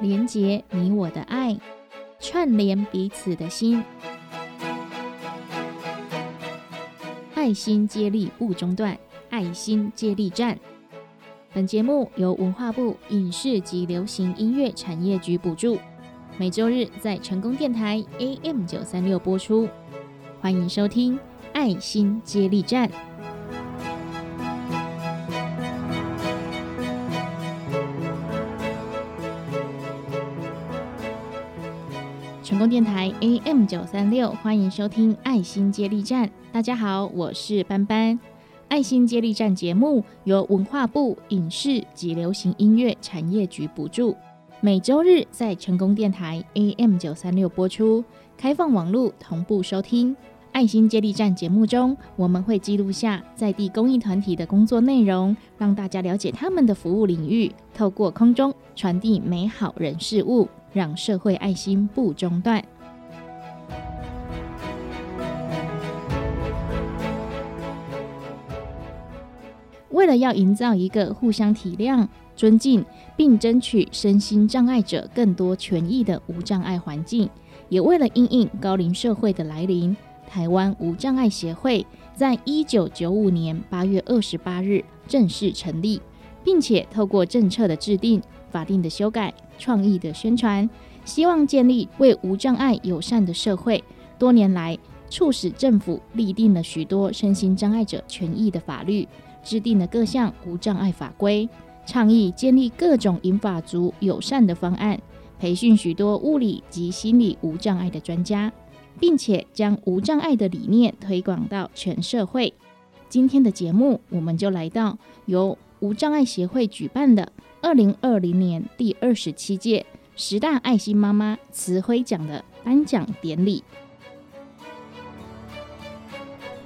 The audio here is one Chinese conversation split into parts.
连结你我的爱，串联彼此的心，爱心接力不中断，爱心接力站。本节目由文化部影视及流行音乐产业局补助，每周日在成功电台 AM 九三六播出。欢迎收听《爱心接力站》。成功电台 AM 九三六，欢迎收听《爱心接力站》。大家好，我是班班。《爱心接力站》节目由文化部影视及流行音乐产业局补助，每周日在成功电台 AM 九三六播出，开放网络同步收听。《爱心接力站》节目中，我们会记录下在地公益团体的工作内容，让大家了解他们的服务领域，透过空中传递美好人事物。让社会爱心不中断。为了要营造一个互相体谅、尊敬，并争取身心障碍者更多权益的无障碍环境，也为了应应高龄社会的来临，台湾无障碍协会在一九九五年八月二十八日正式成立，并且透过政策的制定。法定的修改、创意的宣传，希望建立为无障碍友善的社会。多年来，促使政府立定了许多身心障碍者权益的法律，制定了各项无障碍法规，倡议建立各种引法族友善的方案，培训许多物理及心理无障碍的专家，并且将无障碍的理念推广到全社会。今天的节目，我们就来到由无障碍协会举办的。二零二零年第二十七届十大爱心妈妈慈辉奖的颁奖典礼。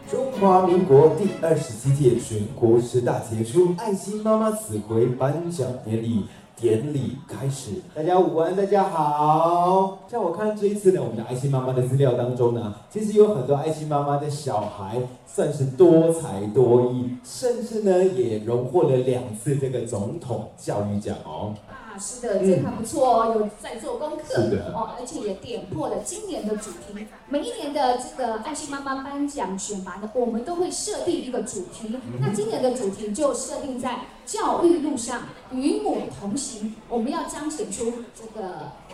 中华民国第二十七届全国十大杰出爱心妈妈慈辉颁奖典礼。典礼开始，大家午安，大家好。像我看这一次呢，我们的爱心妈妈的资料当中呢，其实有很多爱心妈妈的小孩算是多才多艺，甚至呢也荣获了两次这个总统教育奖哦。是的，这还不错哦，有在做功课哦，而且也点破了今年的主题。每一年的这个爱心妈妈颁奖选拔呢，我们都会设定一个主题。那今年的主题就设定在教育路上与母同行，我们要彰显出这个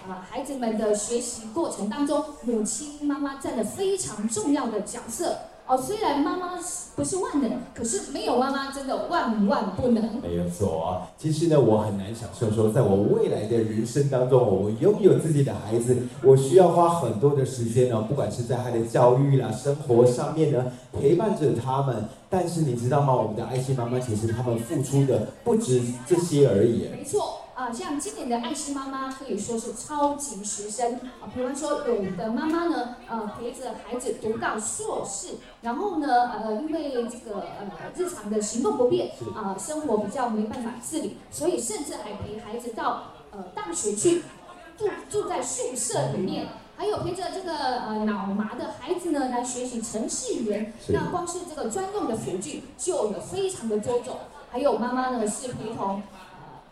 啊孩子们的学习过程当中，母亲妈妈占了非常重要的角色。哦，虽然妈妈不是万能，可是没有妈妈真的万万不能。没有错啊，其实呢，我很难想象说，在我未来的人生当中，我拥有自己的孩子，我需要花很多的时间呢，不管是在他的教育啦、生活上面呢，陪伴着他们。但是你知道吗？我们的爱心妈妈其实他们付出的不止这些而已。没错。啊，像今年的爱心妈妈可以说是超级学生啊。比方说，有的妈妈呢，呃，陪着孩子读到硕士，然后呢，呃，因为这个呃日常的行动不便，啊，生活比较没办法自理，所以甚至还陪孩子到呃大学去住住在宿舍里面，还有陪着这个呃脑麻的孩子呢来学习程序员。那光是这个专用的辅具就有非常的多种。还有妈妈呢是陪同。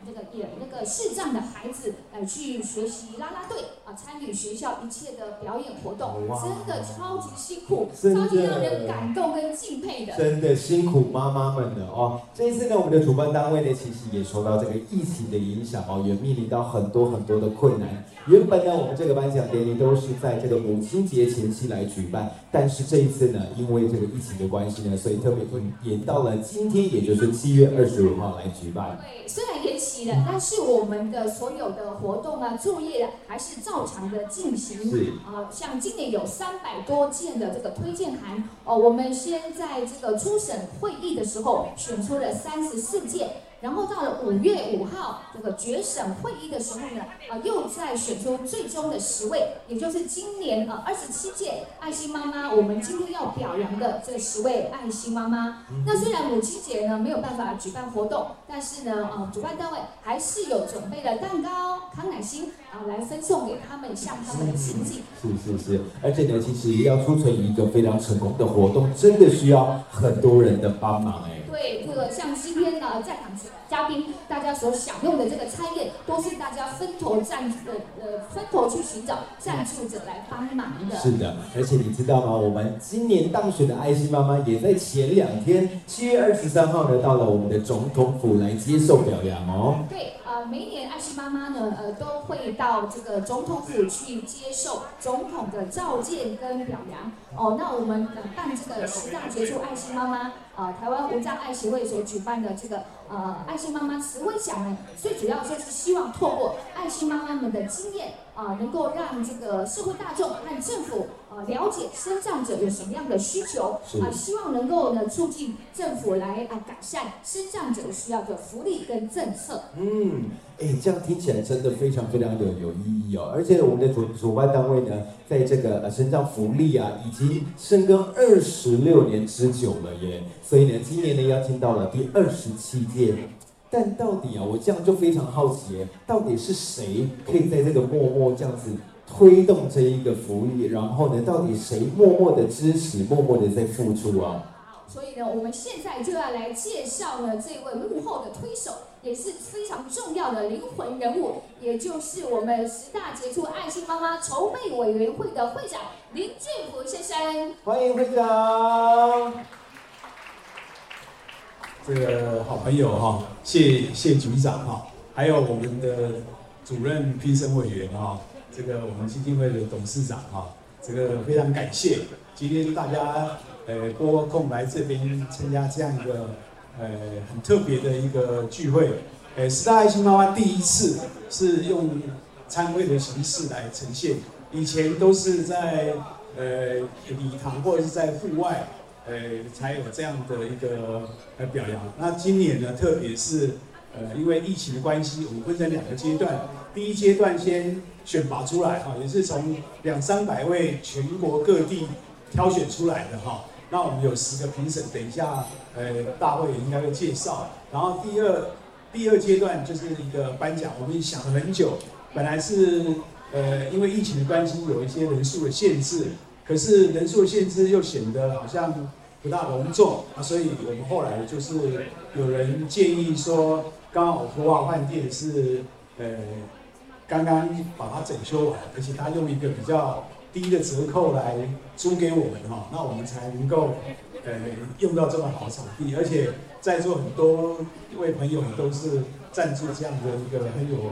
那个演那个视障的孩子呃去学习啦啦队啊，参与学校一切的表演活动，真的超级辛苦，超级让人感动跟敬佩的。真的辛苦妈妈们了哦！这一次呢，我们的主办单位呢，其实也受到这个疫情的影响哦，也面临到很多很多的困难。原本呢，我们这个颁奖典礼都是在这个母亲节前夕来举办，但是这一次呢，因为这个疫情的关系呢，所以特别延到了今天，也就是七月二十五号来举办。对，虽然延期了，但是我们的所有的活动啊、作业还是照常的进行。是啊，像今年有三百多件的这个推荐函哦，我们先在这个初审会议的时候选出了三十四件。然后到了五月五号这个决审会议的时候呢，啊，又再选出最终的十位，也就是今年呃二十七届爱心妈妈，我们今天要表扬的这十位爱心妈妈。那虽然母亲节呢没有办法举办活动，但是呢，呃，主办单位还是有准备了蛋糕、康乃馨啊，来分送给他们，向他们的亲戚。是是是，而且呢，其实要促成一个非常成功的活动，真的需要很多人的帮忙哎。对。这个像今天呢在场嘉宾大家所享用的这个餐宴，都是大家分头赞呃呃分头去寻找赞助者来帮忙的。是的，而且你知道吗？我们今年当选的爱心妈妈也在前两天，七月二十三号呢，到了我们的总统府来接受表扬哦。对，每年爱心妈妈呢，呃，都会到这个总统府去接受总统的召见跟表扬。哦，那我们办这个十大杰出爱心妈妈，呃，台湾无障碍协会所举办的这个呃爱心妈妈慈惠奖呢，最主要就是希望透过爱心妈妈们的经验，啊，能够让这个社会大众和政府。了解身障者有什么样的需求啊？希望能够呢促进政府来啊改善身障者需要的福利跟政策。嗯，哎，这样听起来真的非常非常的有意义哦。而且我们的主主办单位呢，在这个呃生障福利啊，已经深耕二十六年之久了耶。所以呢，今年呢邀请到了第二十七届。但到底啊，我这样就非常好奇，到底是谁可以在这个默默这样子？推动这一个福利，然后呢，到底谁默默的支持，默默的在付出啊？所以呢，我们现在就要来介绍呢这位幕后的推手，也是非常重要的灵魂人物，也就是我们十大杰出爱心妈妈筹备委员会的会长林俊福先生。欢迎会长。这个好朋友哈，谢谢局长哈，还有我们的主任评审委员哈。这个我们基金会的董事长哈，这个非常感谢今天大家呃拨空来这边参加这样一个呃很特别的一个聚会。呃，十大爱心妈妈第一次是用参会的形式来呈现，以前都是在呃礼堂或者是在户外呃才有这样的一个呃表扬。那今年呢，特别是呃因为疫情的关系，我们分成两个阶段，第一阶段先。选拔出来哈，也是从两三百位全国各地挑选出来的哈。那我们有十个评审，等一下呃大会应该会介绍。然后第二第二阶段就是一个颁奖，我们想了很久，本来是呃因为疫情的关系有一些人数的限制，可是人数限制又显得好像不大隆重啊，所以我们后来就是有人建议说，刚好福华饭店是呃。刚刚把它整修完，而且他用一个比较低的折扣来租给我们哈，那我们才能够呃用到这么好场地，而且在座很多位朋友也都是赞助这样的一个很有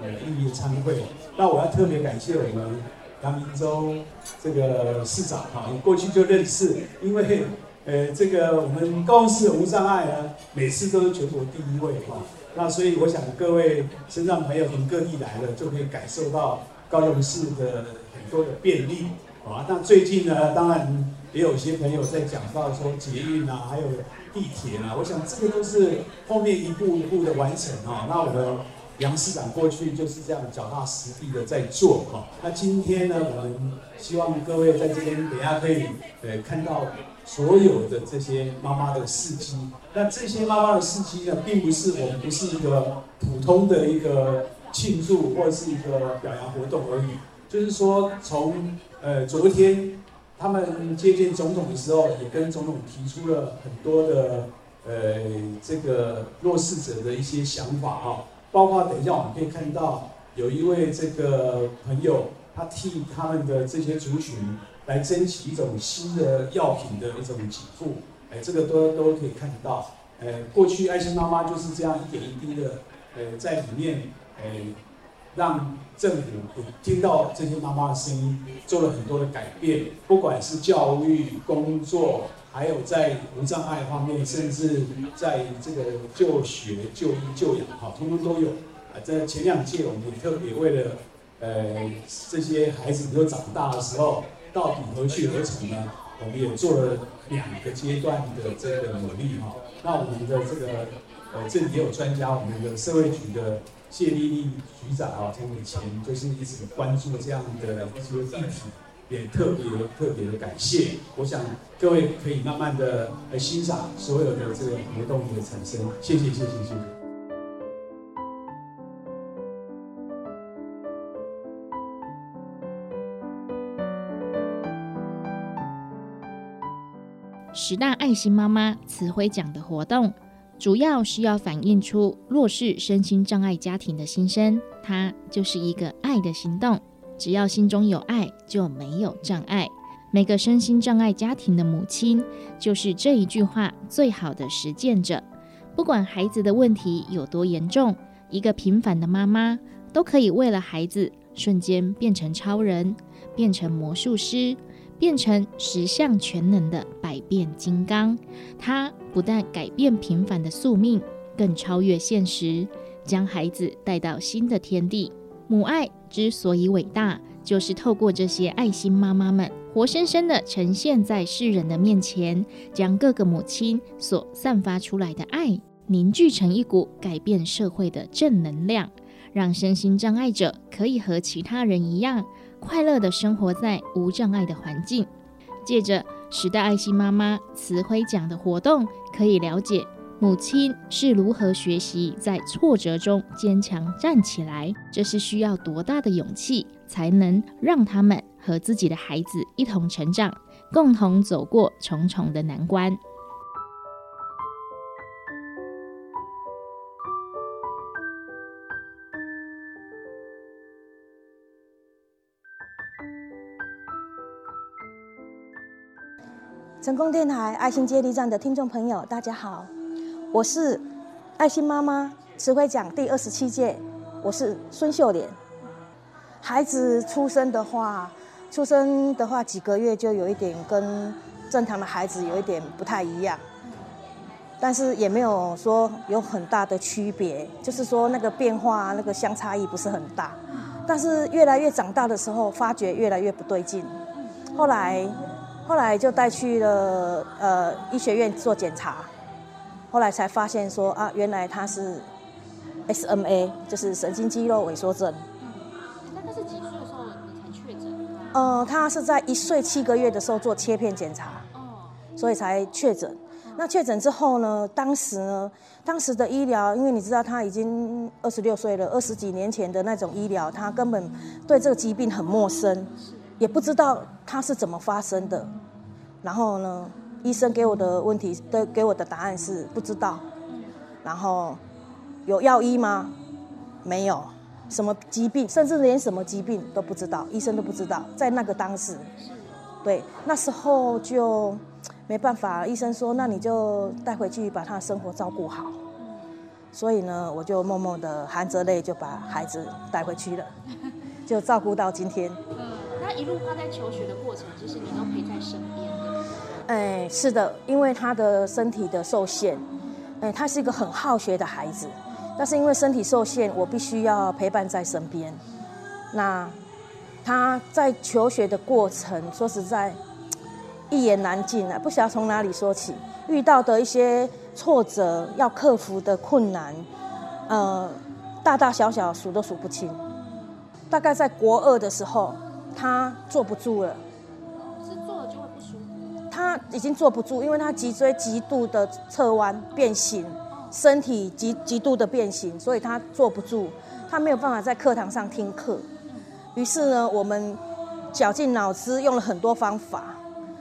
呃意义的参会。那我要特别感谢我们杨明洲这个市长哈，我过去就认识，因为呃这个我们高雄市无障碍呢，每次都是全国第一位哈。那所以我想各位身上朋友从各地来了，就可以感受到高雄市的很多的便利啊。那最近呢，当然也有些朋友在讲到说捷运啊，还有地铁啊，我想这个都是后面一步一步的完成啊。那我们杨市长过去就是这样脚踏实地的在做哈。那今天呢，我们希望各位在这边等下可以呃看到。所有的这些妈妈的事迹，那这些妈妈的事迹呢，并不是我们不是一个普通的一个庆祝或者是一个表扬活动而已。就是说，从呃昨天他们接见总统的时候，也跟总统提出了很多的呃这个弱势者的一些想法哈，包括等一下我们可以看到有一位这个朋友，他替他们的这些族群。来争取一种新的药品的一种给付，哎，这个都都可以看得到。呃，过去爱心妈妈就是这样一点一滴的，呃，在里面，呃，让政府听到这些妈妈的声音，做了很多的改变。不管是教育工作，还有在无障碍方面，甚至在这个就学、就医、就养，哈，通通都有。啊，在前两届，我们也特别为了，呃，这些孩子都长大的时候。到底何去何从呢？我们也做了两个阶段的这个努力哈。那我们的这个呃，这里也有专家，我们的社会局的谢丽丽局长啊，从以前就是一直关注这样的一些议题，也特别特别的感谢。我想各位可以慢慢的来欣赏所有的这个活动的产生。谢谢谢谢谢谢。十大爱心妈妈慈辉奖的活动，主要是要反映出弱势身心障碍家庭的心声。它就是一个爱的行动，只要心中有爱，就没有障碍。每个身心障碍家庭的母亲，就是这一句话最好的实践者。不管孩子的问题有多严重，一个平凡的妈妈都可以为了孩子瞬间变成超人，变成魔术师，变成十项全能的百变金刚。她不但改变平凡的宿命，更超越现实，将孩子带到新的天地。母爱之所以伟大。就是透过这些爱心妈妈们，活生生的呈现在世人的面前，将各个母亲所散发出来的爱凝聚成一股改变社会的正能量，让身心障碍者可以和其他人一样，快乐的生活在无障碍的环境。借着时代爱心妈妈慈辉奖的活动，可以了解母亲是如何学习在挫折中坚强站起来，这是需要多大的勇气。才能让他们和自己的孩子一同成长，共同走过重重的难关。成功电台爱心接力站的听众朋友，大家好，我是爱心妈妈慈惠奖第二十七届，我是孙秀莲。孩子出生的话，出生的话几个月就有一点跟正常的孩子有一点不太一样，但是也没有说有很大的区别，就是说那个变化那个相差异不是很大。但是越来越长大的时候，发觉越来越不对劲。后来，后来就带去了呃医学院做检查，后来才发现说啊，原来他是 SMA，就是神经肌肉萎缩症。呃，他是在一岁七个月的时候做切片检查，所以才确诊。那确诊之后呢？当时呢，当时的医疗，因为你知道他已经二十六岁了，二十几年前的那种医疗，他根本对这个疾病很陌生，也不知道他是怎么发生的。然后呢，医生给我的问题的给我的答案是不知道。然后有药医吗？没有。什么疾病，甚至连什么疾病都不知道，医生都不知道。在那个当时，对，那时候就没办法，医生说，那你就带回去把他的生活照顾好。所以呢，我就默默的含着泪就把孩子带回去了，就照顾到今天。嗯，那一路他在求学的过程，就是你都陪在身边的。哎，是的，因为他的身体的受限，哎，他是一个很好学的孩子。但是因为身体受限，我必须要陪伴在身边。那他在求学的过程，说实在，一言难尽啊，不晓得从哪里说起。遇到的一些挫折，要克服的困难，呃，大大小小数都数不清。大概在国二的时候，他坐不住了。他已经坐不住，因为他脊椎极度的侧弯变形。身体极极度的变形，所以他坐不住，他没有办法在课堂上听课。于是呢，我们绞尽脑汁用了很多方法。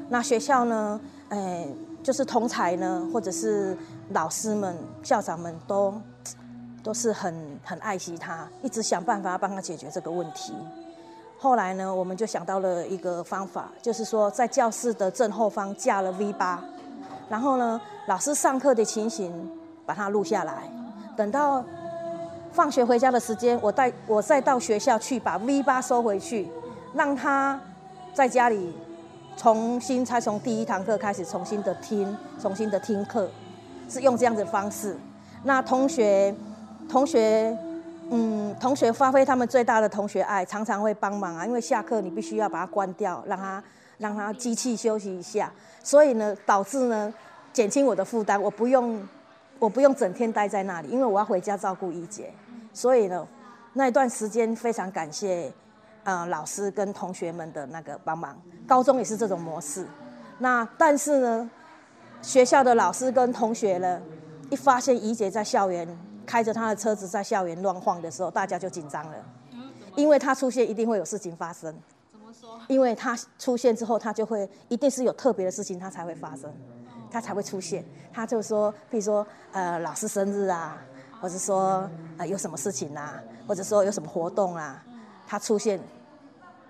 那学校呢，哎，就是同才呢，或者是老师们、校长们都都是很很爱惜他，一直想办法帮他解决这个问题。后来呢，我们就想到了一个方法，就是说在教室的正后方架了 V 八，然后呢，老师上课的情形。把它录下来，等到放学回家的时间，我带我再到学校去把 V 八收回去，让他在家里重新才从第一堂课开始重新的听，重新的听课，是用这样的方式。那同学同学嗯，同学发挥他们最大的同学爱，常常会帮忙啊，因为下课你必须要把它关掉，让他让他机器休息一下，所以呢，导致呢减轻我的负担，我不用。我不用整天待在那里，因为我要回家照顾一姐，所以呢，那一段时间非常感谢，呃，老师跟同学们的那个帮忙。高中也是这种模式，那但是呢，学校的老师跟同学呢，一发现怡姐在校园开着他的车子在校园乱晃的时候，大家就紧张了，因为他出现一定会有事情发生。怎么说？因为他出现之后，他就会一定是有特别的事情，他才会发生。他才会出现。他就说，比如说呃老师生日啊，或者说呃有什么事情啊，或者说有什么活动啊，他出现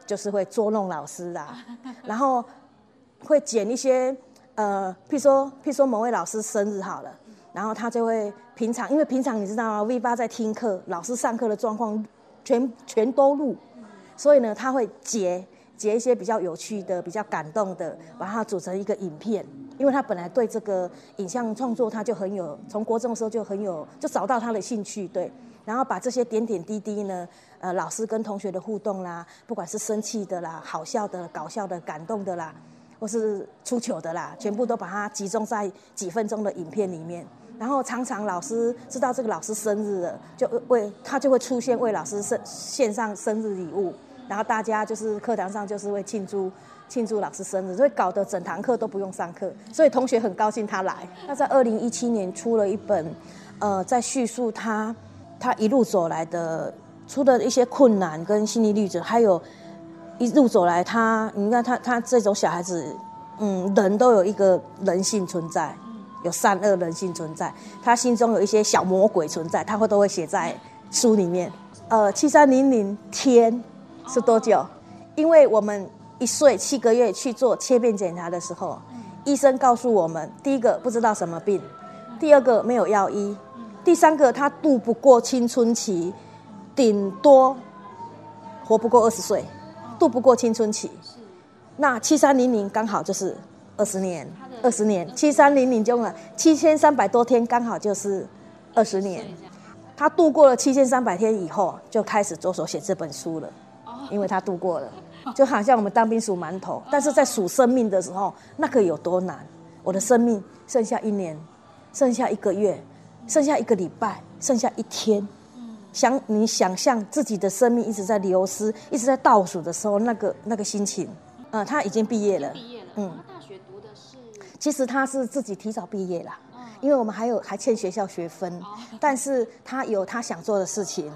就是会捉弄老师啊，然后会捡一些呃，譬如说譬如说某位老师生日好了，然后他就会平常因为平常你知道啊 V 八在听课，老师上课的状况全全都录，所以呢他会截。截一些比较有趣的、比较感动的，把它组成一个影片。因为他本来对这个影像创作，他就很有，从国中的时候就很有，就找到他的兴趣。对，然后把这些点点滴滴呢，呃，老师跟同学的互动啦，不管是生气的啦、好笑的、搞笑的、感动的啦，或是出糗的啦，全部都把它集中在几分钟的影片里面。然后常常老师知道这个老师生日了，就为他就会出现为老师生献上生日礼物。然后大家就是课堂上就是会庆祝庆祝老师生日，所以搞得整堂课都不用上课，所以同学很高兴他来。他在二零一七年出了一本，呃，在叙述他他一路走来的，出的一些困难跟心理历程，还有一路走来他，你看他他这种小孩子，嗯，人都有一个人性存在，有善恶人性存在，他心中有一些小魔鬼存在，他会都会写在书里面。呃，七三零零天。是多久？因为我们一岁七个月去做切片检查的时候，医生告诉我们，第一个不知道什么病，第二个没有药医，第三个他度不过青春期，顶多活不过二十岁，度不过青春期。那七三零零刚好就是二十年，二十年七三零零中了七千三百多天，刚好就是二十年。他度过了七千三百天以后，就开始着手写这本书了。因为他度过了，就好像我们当兵数馒头，但是在数生命的时候，那个有多难？我的生命剩下一年，剩下一个月，剩下一个礼拜，剩下一天。想你想象自己的生命一直在流失，一直在倒数的时候，那个那个心情。呃，他已经毕业了。毕业了。嗯。其实他是自己提早毕业了，因为我们还有还欠学校学分，但是他有他想做的事情，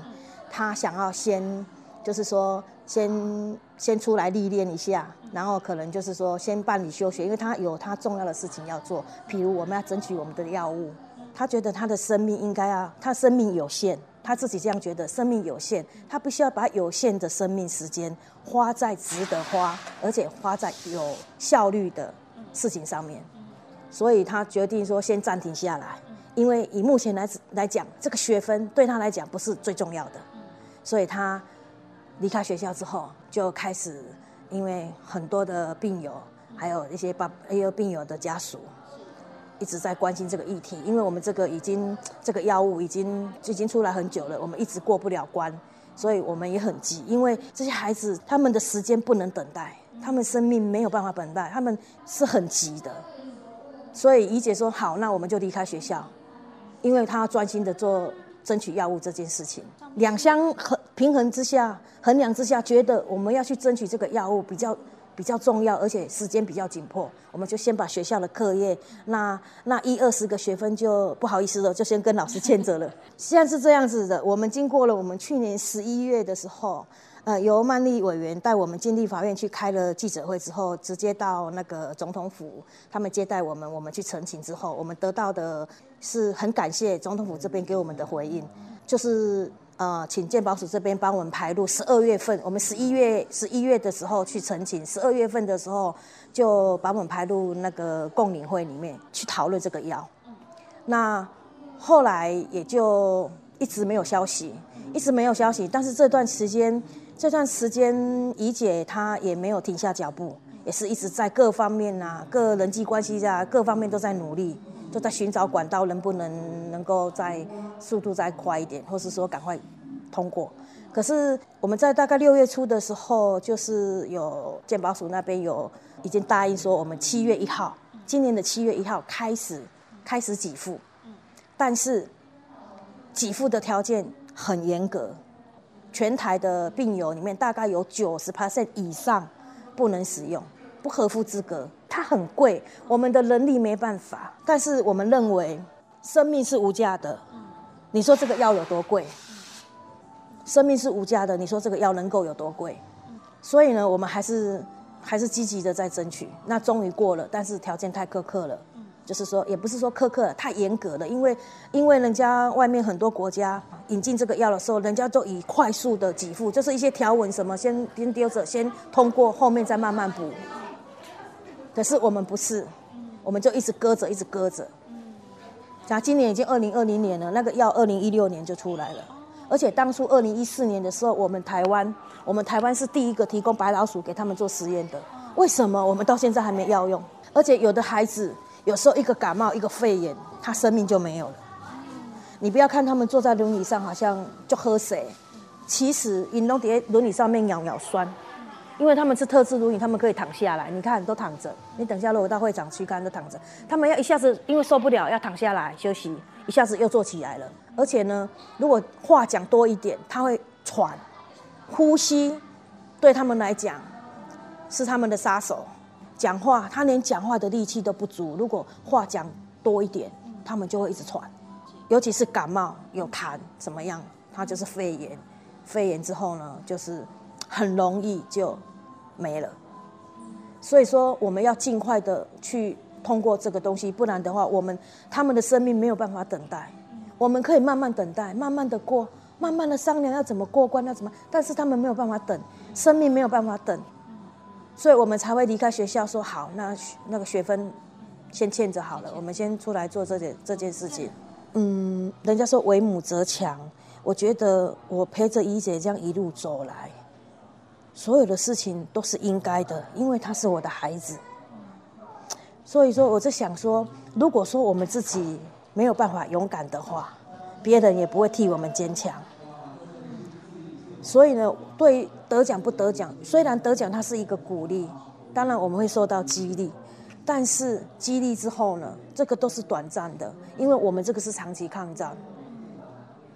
他想要先。就是说，先先出来历练一下，然后可能就是说，先办理休学，因为他有他重要的事情要做，譬如我们要争取我们的药物。他觉得他的生命应该要，他生命有限，他自己这样觉得，生命有限，他必须要把有限的生命时间花在值得花，而且花在有效率的事情上面。所以他决定说，先暂停下来，因为以目前来来讲，这个学分对他来讲不是最重要的，所以他。离开学校之后，就开始因为很多的病友，还有一些爸，还有病友的家属，一直在关心这个议题。因为我们这个已经这个药物已经已经出来很久了，我们一直过不了关，所以我们也很急。因为这些孩子他们的时间不能等待，他们生命没有办法等待，他们是很急的。所以怡姐说好，那我们就离开学校，因为他要专心的做。争取药物这件事情，两相衡平衡之下，衡量之下，觉得我们要去争取这个药物比较比较重要，而且时间比较紧迫，我们就先把学校的课业，那那一二十个学分就不好意思了，就先跟老师欠着了。现在是这样子的，我们经过了我们去年十一月的时候。呃，由曼丽委员带我们进立法院去开了记者会之后，直接到那个总统府，他们接待我们，我们去澄清之后，我们得到的是很感谢总统府这边给我们的回应，就是呃，请鉴保署这边帮我们排入十二月份，我们十一月十一月的时候去澄清，十二月份的时候就把我们排入那个共领会里面去讨论这个药，那后来也就一直没有消息，一直没有消息，但是这段时间。这段时间，怡姐她也没有停下脚步，也是一直在各方面啊，各人际关系啊，各方面都在努力，都在寻找管道，能不能能够再速度再快一点，或是说赶快通过。可是我们在大概六月初的时候，就是有健保署那边有已经答应说，我们七月一号，今年的七月一号开始开始给付，但是给付的条件很严格。全台的病友里面，大概有九十 percent 以上不能使用，不合乎资格。它很贵，我们的能力没办法。但是我们认为，生命是无价的。你说这个药有多贵？生命是无价的，你说这个药能够有多贵？所以呢，我们还是还是积极的在争取。那终于过了，但是条件太苛刻了。就是说，也不是说苛刻太严格了，因为因为人家外面很多国家引进这个药的时候，人家都以快速的给付，就是一些条文什么先先丢着，先通过，后面再慢慢补。可是我们不是，我们就一直搁着，一直搁着。那今年已经二零二零年了，那个药二零一六年就出来了，而且当初二零一四年的时候，我们台湾，我们台湾是第一个提供白老鼠给他们做实验的。为什么我们到现在还没药用？而且有的孩子。有时候一个感冒，一个肺炎，他生命就没有了。你不要看他们坐在轮椅上，好像就喝水，其实引龙蝶轮椅上面咬咬酸，因为他们是特制轮椅，他们可以躺下来。你看都躺着，你等下如果到会长去看，都躺着。他们要一下子因为受不了要躺下来休息，一下子又坐起来了。而且呢，如果话讲多一点，他会喘，呼吸对他们来讲是他们的杀手。讲话，他连讲话的力气都不足。如果话讲多一点，他们就会一直喘，尤其是感冒有痰怎么样，他就是肺炎。肺炎之后呢，就是很容易就没了。所以说，我们要尽快的去通过这个东西，不然的话，我们他们的生命没有办法等待。我们可以慢慢等待，慢慢的过，慢慢的商量要怎么过关，要怎么，但是他们没有办法等，生命没有办法等。所以我们才会离开学校，说好，那那个学分先欠着好了，我们先出来做这件这件事情。嗯，人家说为母则强，我觉得我陪着怡姐这样一路走来，所有的事情都是应该的，因为她是我的孩子。所以说，我在想说，如果说我们自己没有办法勇敢的话，别人也不会替我们坚强。所以呢，对得奖不得奖，虽然得奖它是一个鼓励，当然我们会受到激励，但是激励之后呢，这个都是短暂的，因为我们这个是长期抗战。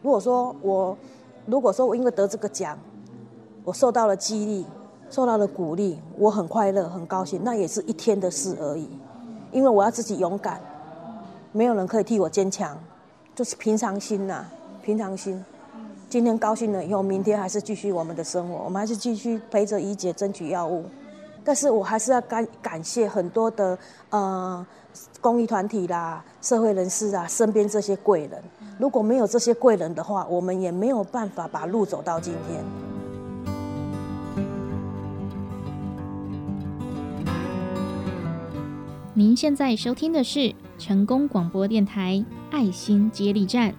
如果说我，如果说我因为得这个奖，我受到了激励，受到了鼓励，我很快乐很高兴，那也是一天的事而已，因为我要自己勇敢，没有人可以替我坚强，就是平常心呐，平常心。今天高兴了以后，明天还是继续我们的生活，我们还是继续陪着怡姐争取药物。但是我还是要感感谢很多的呃公益团体啦、社会人士啊，身边这些贵人。如果没有这些贵人的话，我们也没有办法把路走到今天。您现在收听的是成功广播电台爱心接力站。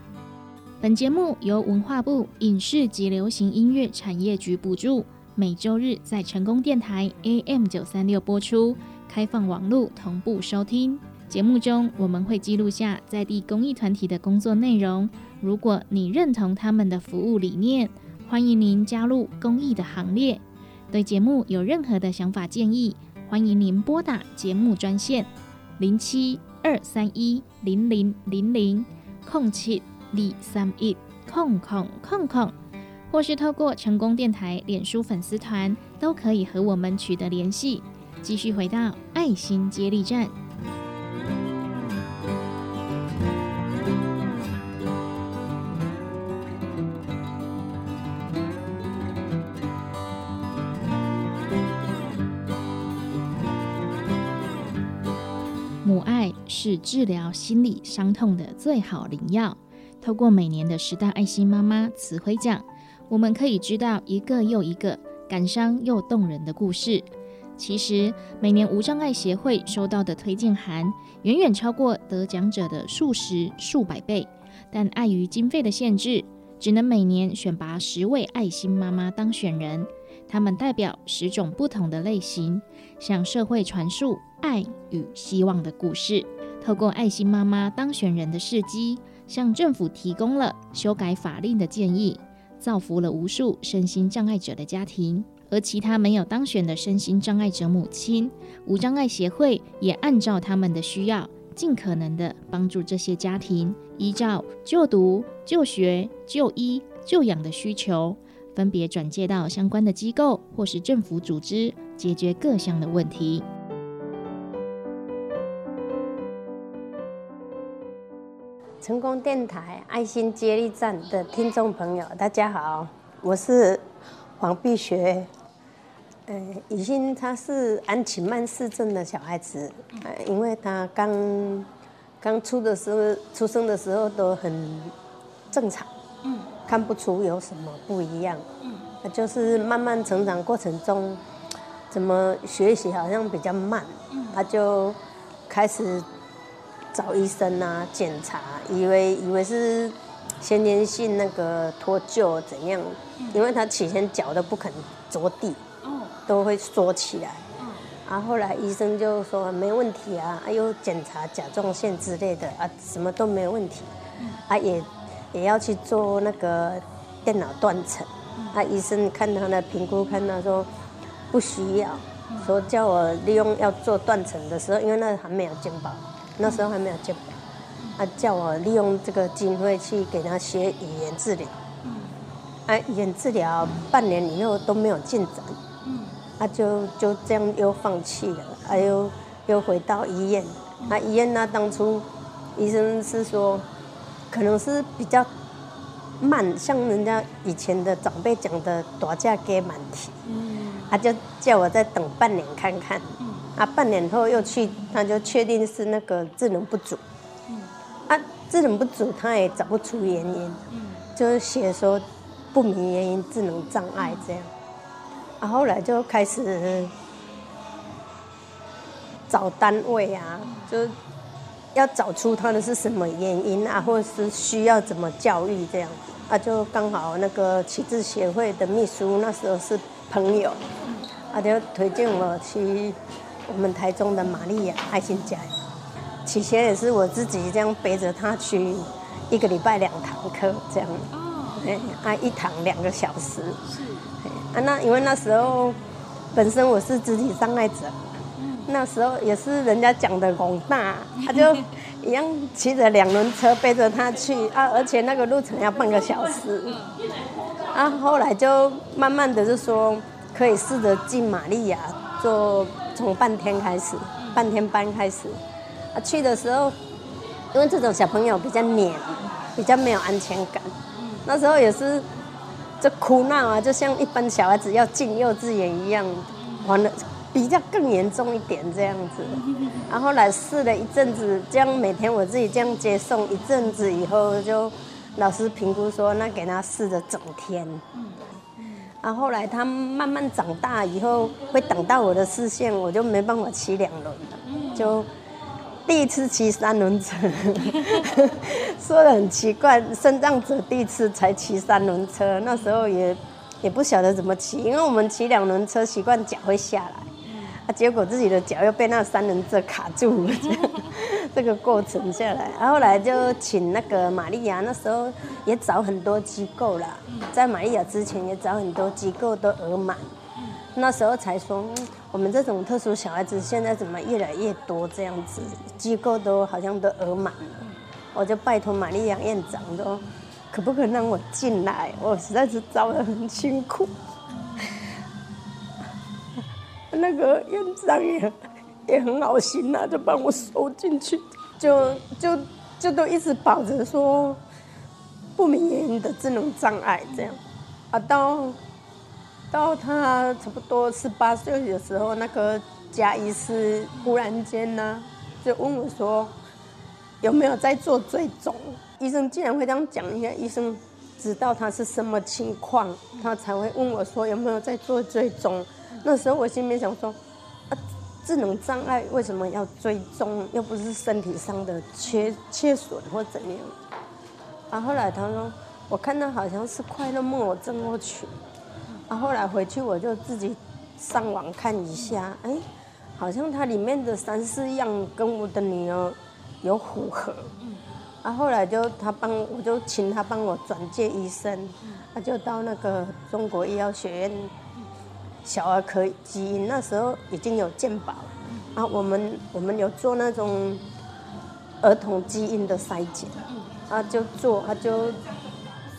本节目由文化部影视及流行音乐产业局补助，每周日在成功电台 AM 九三六播出，开放网络同步收听。节目中我们会记录下在地公益团体的工作内容。如果你认同他们的服务理念，欢迎您加入公益的行列。对节目有任何的想法建议，欢迎您拨打节目专线零七二三一零零零零空七。李三一空空空空，或是透过成功电台脸书粉丝团，都可以和我们取得联系。继续回到爱心接力站。母爱是治疗心理伤痛的最好灵药。透过每年的十大爱心妈妈慈辉奖，我们可以知道一个又一个感伤又动人的故事。其实，每年无障碍协会收到的推荐函远远超过得奖者的数十数百倍，但碍于经费的限制，只能每年选拔十位爱心妈妈当选人。他们代表十种不同的类型，向社会传述爱与希望的故事。透过爱心妈妈当选人的事迹。向政府提供了修改法令的建议，造福了无数身心障碍者的家庭。而其他没有当选的身心障碍者母亲，无障碍协会也按照他们的需要，尽可能的帮助这些家庭，依照就读、就学、就医、就养的需求，分别转介到相关的机构或是政府组织，解决各项的问题。成功电台爱心接力站的听众朋友，大家好，我是黄碧雪。呃，已经他是安琪曼氏症的小孩子，呃，因为他刚刚出的时候，出生的时候都很正常，嗯，看不出有什么不一样，嗯，就是慢慢成长过程中，怎么学习好像比较慢，嗯，他就开始找医生啊检查，以为以为是先天性那个脱臼怎样，因为他起先脚都不肯着地，哦，都会缩起来。啊，后来医生就说没问题啊，啊又检查甲状腺之类的啊，什么都没问题，啊也也要去做那个电脑断层，啊医生看他的评估，看他说不需要，说叫我利用要做断层的时候，因为那还没有健保，那时候还没有健保，啊叫我利用这个机会去给他学语言治疗，啊语言治疗半年以后都没有进展。啊，就就这样又放弃了，啊又又回到医院，啊医院那当初医生是说，可能是比较慢，像人家以前的长辈讲的“大架给满体”，嗯，啊就叫我再等半年看看，嗯，啊半年后又去，他就确定是那个智能不足，嗯，啊智能不足他也找不出原因，嗯，就是写说不明原因智能障碍这样。啊，后来就开始找单位啊，就要找出他的是什么原因啊，或者是需要怎么教育这样。啊，就刚好那个启智协会的秘书那时候是朋友，啊，就推荐我去我们台中的玛利亚爱心家。起先也是我自己这样背着他去，一个礼拜两堂课这样。哦。哎，啊，一堂两个小时。是。啊，那因为那时候本身我是肢体障碍者，那时候也是人家讲的广大，他就 一样骑着两轮车背着他去啊，而且那个路程要半个小时。啊，后来就慢慢的就说可以试着进玛利亚做，从半天开始，半天班开始。啊，去的时候，因为这种小朋友比较黏，比较没有安全感，那时候也是。就哭闹啊，就像一般小孩子要进幼稚园一样，完了比较更严重一点这样子。然后来试了一阵子，这样每天我自己这样接送一阵子以后，就老师评估说，那给他试了整天。然后来他慢慢长大以后，会挡到我的视线，我就没办法骑两轮了，就。第一次骑三轮车，说的很奇怪，身障者第一次才骑三轮车，那时候也也不晓得怎么骑，因为我们骑两轮车习惯脚会下来，啊，结果自己的脚又被那三轮车卡住了，这样这个过程下来，然后来就请那个玛利亚，那时候也找很多机构了，在玛利亚之前也找很多机构都额满。那时候才说，我们这种特殊小孩子现在怎么越来越多这样子，机构都好像都额满了。我就拜托玛丽亚院长说，可不可以让我进来？我实在是招的很辛苦。那个院长也也很好心呐，就帮我收进去，就就就都一直保着说不明原因的智能障碍这样，啊到。到他差不多十八岁的时候，那个贾医师忽然间呢，就问我说：“有没有在做追踪？”医生竟然会这样讲，应该医生知道他是什么情况，他才会问我说：“有没有在做追踪？”那时候我心里面想说：“啊，智能障碍为什么要追踪？又不是身体上的缺缺损或怎样。”啊，后来他说：“我看到好像是快乐木偶症候群。”啊，后来回去我就自己上网看一下，哎，好像它里面的三四样跟我的女儿有符合。啊，后来就他帮，我就请他帮我转介医生，他就到那个中国医药学院小儿科基因，那时候已经有健保，啊，我们我们有做那种儿童基因的筛检，啊，就做，他就。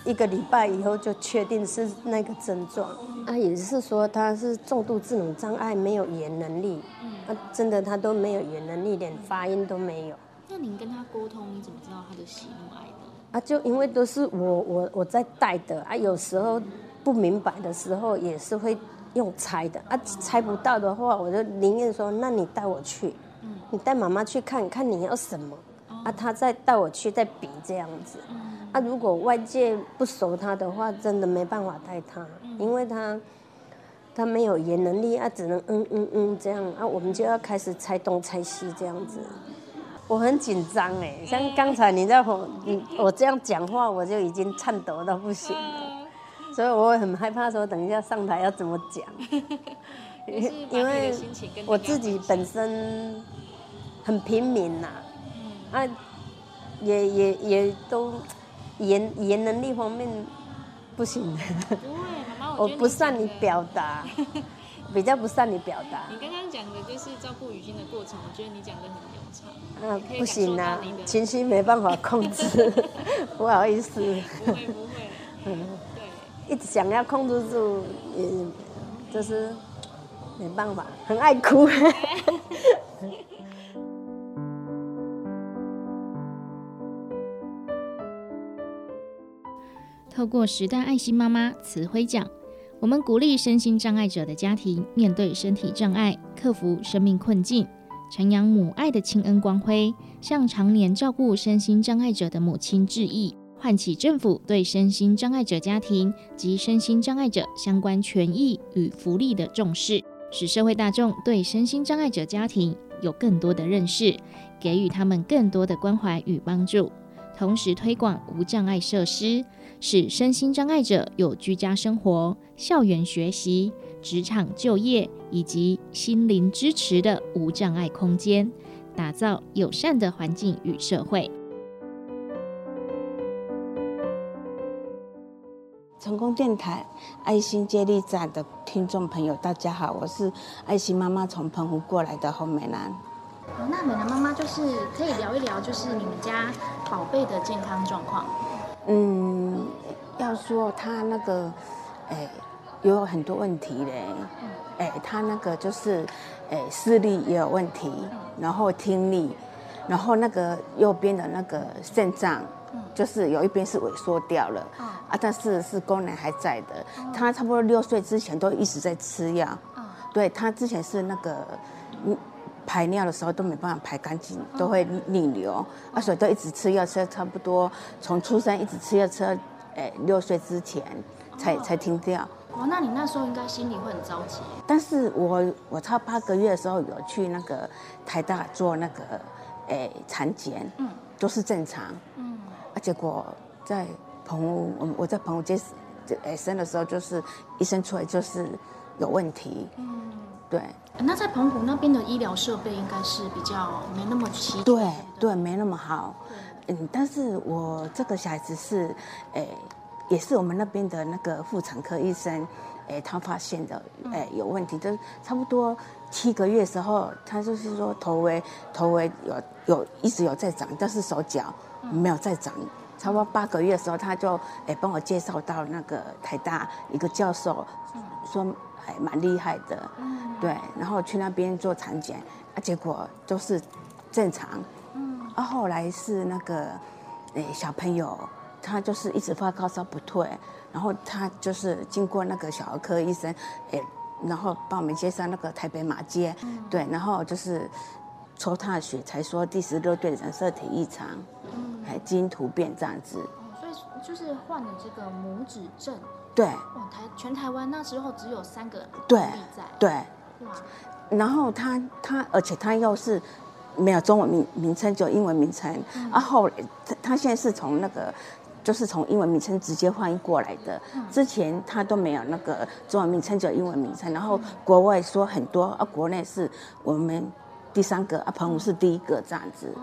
一个礼拜以后就确定是那个症状，啊，也是说他是重度智能障碍，没有语言能力，啊，真的他都没有语言能力，连发音都没有。那您跟他沟通，你怎么知道他的喜怒哀乐？啊，就因为都是我我我在带的啊，有时候不明白的时候也是会用猜的。啊，猜不到的话，我就宁愿说，那你带我去，你带妈妈去看看你要什么。啊，他再带我去再比这样子。啊，如果外界不熟他的话，真的没办法带他，因为他他没有言能力啊，只能嗯嗯嗯这样。啊，我们就要开始猜东猜西这样子。我很紧张哎，像刚才你在我你我这样讲话，我就已经颤抖到不行。了，所以我很害怕说等一下上台要怎么讲。因为我自己本身很平民呐，啊，也也也都言言能力方面不行我不善于表达，比较不善于表达。你刚刚讲的就是照顾雨欣的过程，我觉得你讲的很流畅。嗯，不行啊，情绪没办法控制，不好意思。不会不会，一直想要控制住，也，就是。没办法，很爱哭。透过时代爱心妈妈慈辉奖，我们鼓励身心障碍者的家庭面对身体障碍，克服生命困境，承扬母爱的亲恩光辉，向常年照顾身心障碍者的母亲致意，唤起政府对身心障碍者家庭及身心障碍者相关权益与福利的重视。使社会大众对身心障碍者家庭有更多的认识，给予他们更多的关怀与帮助，同时推广无障碍设施，使身心障碍者有居家生活、校园学习、职场就业以及心灵支持的无障碍空间，打造友善的环境与社会。成功电台爱心接力站的听众朋友，大家好，我是爱心妈妈从澎湖过来的洪美兰。那美兰妈妈就是可以聊一聊，就是你们家宝贝的健康状况。嗯，要说他那个，哎，有很多问题嘞。哎，他那个就是，哎，视力也有问题，然后听力，然后那个右边的那个肾脏。就是有一边是萎缩掉了，啊，但是是功能还在的。他差不多六岁之前都一直在吃药，对他之前是那个排尿的时候都没办法排干净，都会逆流，啊，所以都一直吃药，吃差不多从出生一直吃药吃到诶六岁之前才才停掉。哦，那你那时候应该心里会很着急。但是我我差八个月的时候有去那个台大做那个诶产检，嗯，都是正常，嗯。结果在澎湖，我我在澎湖接诶生的时候，就是医生出来就是有问题。嗯，对。那在澎湖那边的医疗设备应该是比较没那么齐。对对，没那么好。嗯，但是我这个小孩子是，诶，也是我们那边的那个妇产科医生，诶，他发现的，诶，有问题，就差不多七个月时候，他就是说头围头围有有一直有在长，但是手脚。没有再长，差不多八个月的时候，他就诶帮我介绍到那个台大一个教授，说还蛮厉害的，对，然后去那边做产检，啊，结果都是正常，啊，后来是那个诶小朋友，他就是一直发高烧不退，然后他就是经过那个小儿科医生，诶，然后帮我们介绍那个台北马街，对，然后就是抽他的血，才说第十六对染色体异常。还基因突变这样子，所以就是患了这个拇指症。对，哇，台全台湾那时候只有三个对对，哇，然后他他，而且他又是没有中文名名称，只有英文名称。啊，后他他现在是从那个就是从英文名称直接翻译过来的，之前他都没有那个中文名称，只有英文名称。然后国外说很多，啊，国内是我们第三个，啊，彭武是第一个这样子。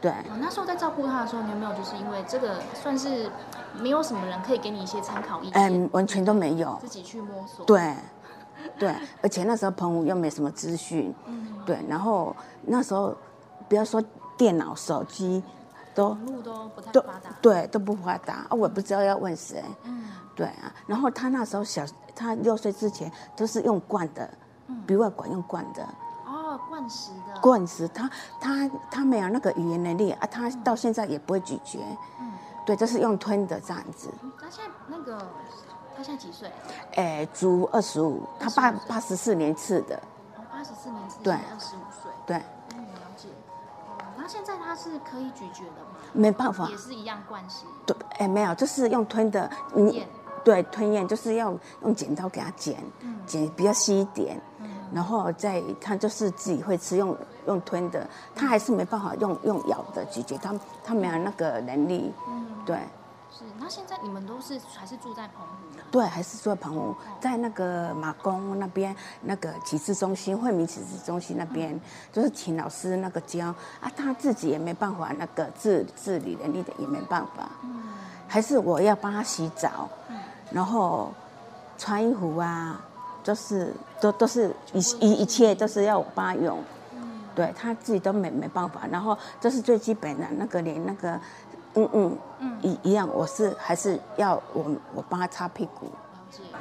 对，那时候在照顾他的时候，你有没有就是因为这个算是没有什么人可以给你一些参考意见？嗯，完全都没有，自己去摸索。对，对，而且那时候彭武又没什么资讯，嗯，对，然后那时候不要说电脑、手机，都路都不太发达，对，都不发达啊，我也不知道要问谁，嗯，对啊，然后他那时候小，他六岁之前都是用惯的，鼻外管用惯的。灌食的灌食，他他他没有那个语言能力啊，他到现在也不会咀嚼。嗯，对，就是用吞的这样子。他现在那个他现在几岁？哎，足二十五，他八八十四年次的。哦，八十四年次，对，二十五岁。对。嗯，了解。哦，那现在他是可以咀嚼的吗？没办法也，是一样灌食。对，哎，没有，就是用吞的，你咽对吞咽就是要用剪刀给他剪，嗯剪比较细一点，然后再它就是自己会吃，用用吞的，他还是没办法用用咬的咀嚼，它它没有那个能力，嗯，对。是。那现在你们都是还是住在澎湖吗？对，还是住在澎湖，在那个马公那边那个启智中心，惠民启智中心那边，就是请老师那个教啊，他自己也没办法，那个自自理能力的也没办法，还是我要帮他洗澡，然后穿衣服啊，就是都都是一一一切都是要我帮他用，对他自己都没没办法，然后这是最基本的那个连那个嗯嗯一一样，我是还是要我我帮他擦屁股。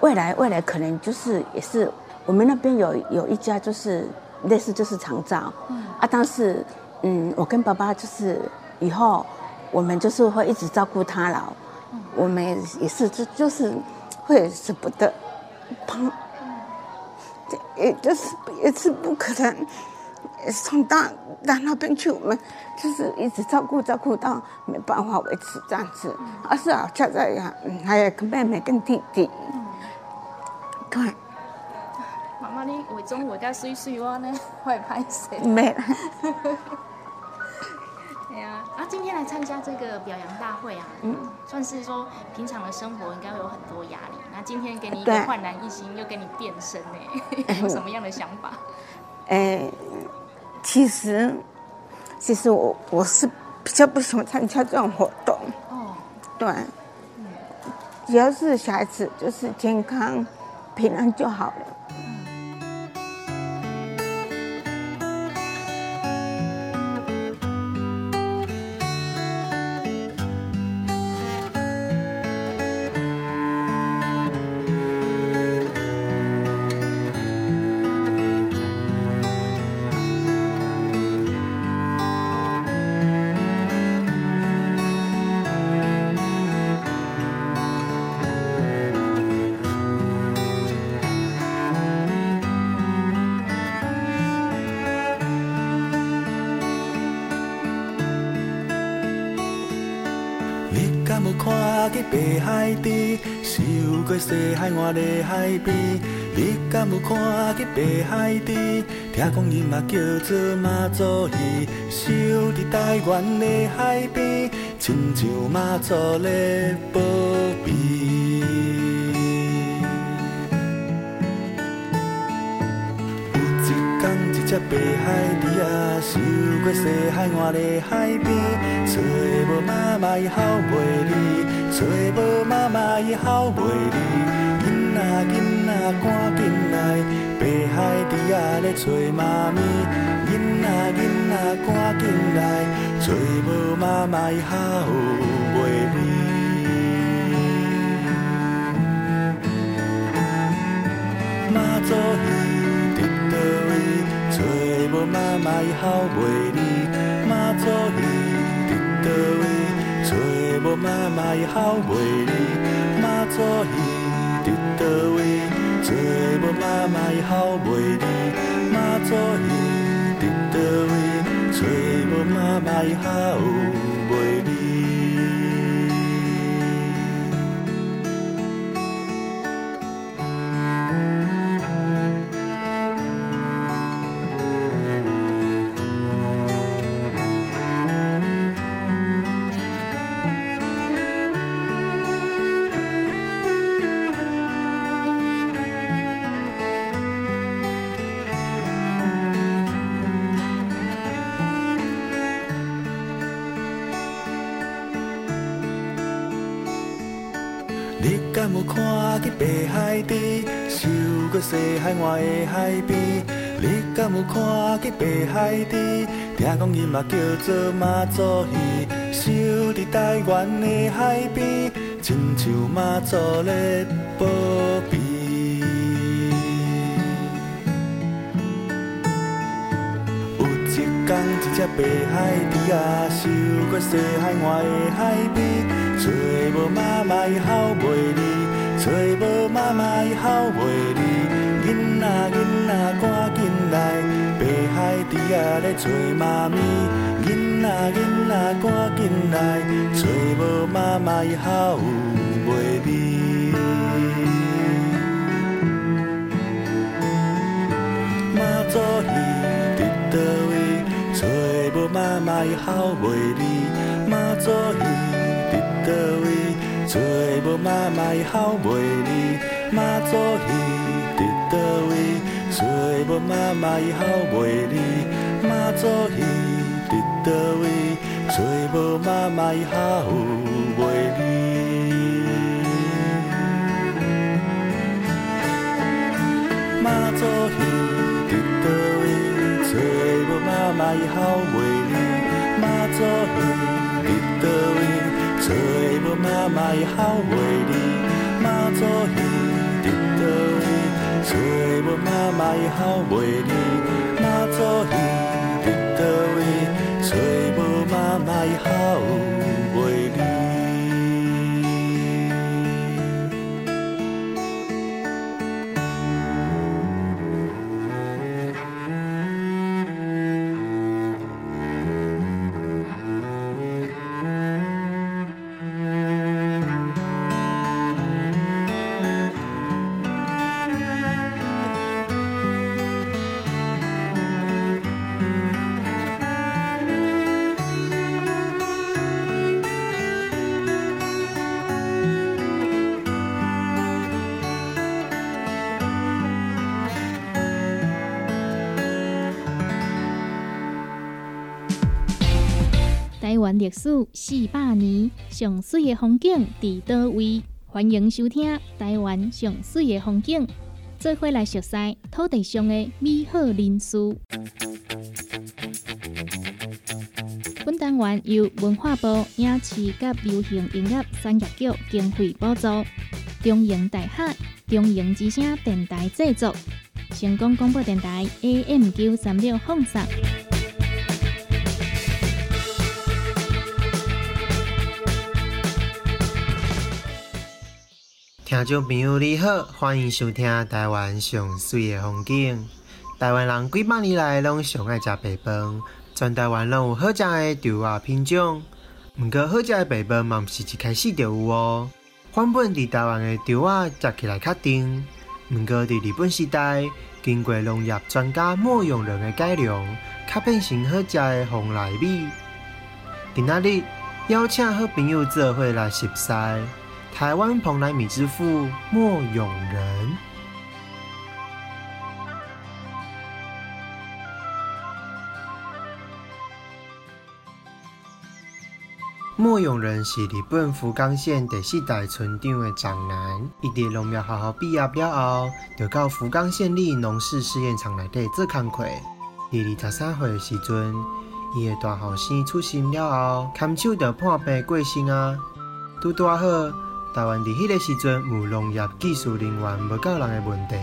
未来未来可能就是也是我们那边有有一家就是类似就是长照，啊，但是嗯，我跟爸爸就是以后我们就是会一直照顾他老，我们也也是就就是会舍不得帮，也就是也是不可能送到到那边去，我们就是一直照顾照顾到没办法维持这样子，而是好像在还有个妹妹跟弟弟，对，妈妈，你为中我甲水水我呢，我会拍谁？没 啊，今天来参加这个表扬大会啊，嗯，算是说平常的生活应该会有很多压力，那今天给你一个焕然一新，又给你变身呢，有什么样的想法？哎，其实其实我我是比较不喜欢参加这种活动，哦，对，只要是小孩子就是健康平安就好了。过西海岸的海边？你敢有看去白海池，听讲伊嘛叫做马祖鱼，收伫台湾的海边，亲像马祖的宝贝。有一天，一只白海猪啊，游过西海岸的海边，找无妈妈好袂离，找无妈妈伊好袂离。囡仔囡仔赶紧来，白海猪啊咧找妈咪，囡仔囡仔赶紧来，找无妈妈伊好袂离。妈祖鱼伫倒位，找无妈妈伊好袂离。无妈妈伊好袂离。妈祖鱼伫倒位，做无妈妈会好袂离。妈祖鱼伫倒位，做无妈妈会好袂离。看去白海池？听讲伊嘛叫做马祖鱼，守伫台湾的海边，亲像马祖的宝贝。有一天，一只白海猪啊，游过西海岸的海边，找无妈妈伊好袂离，找无妈妈伊好袂离。囡仔囡仔赶紧来，白海猪啊咧找妈咪，囡仔囡仔赶紧来，找无妈妈伊好袂味。妈祖伊伫倒位？找无妈妈伊好袂味。妈祖伊伫倒位？找无妈妈伊好袂味。妈祖伊伫倒位？找无妈妈的好袂味。妈祖鱼伫倒位？找无妈妈的好袂味。妈祖鱼伫倒位？找无妈妈的好袂味。妈祖鱼伫倒位？找无妈妈的好袂味。妈祖鱼伫倒位？找无妈妈的好袂离。妈祖伊伫倒位？找无妈妈的好袂离。史四百年，上水的风景伫倒位？欢迎收听《台湾上水的风景》，做伙来熟悉土地上的美好人事。本单元由文化部影视及流行音乐产业局经费补助，中营大厦中营之声电台制作，成功广播电台 AM 九三六放送。听众朋友你好，欢迎收听台湾上水的风景。台湾人几百年来拢上爱食白饭，全台湾拢有好食的稻仔品种。毋过好食的白饭嘛，毋是一开始就有哦。原本伫台湾的稻仔食起来较甜，毋过伫日本时代，经过农业专家莫永仁的改良，较变成好食的红来米。今仔日邀请好朋友做伙来熟悉。台湾蓬莱米之父莫永仁。莫永仁是日本福冈县第四代村长的长男，伊伫农业学校毕业了后，就到福冈县立农事试验场内底做工课。伫二十三岁的时阵，伊的大后生出生了后，牵手就破病过身啊，拄拄好。台湾伫迄个时阵有农业技术人员无够人的问题，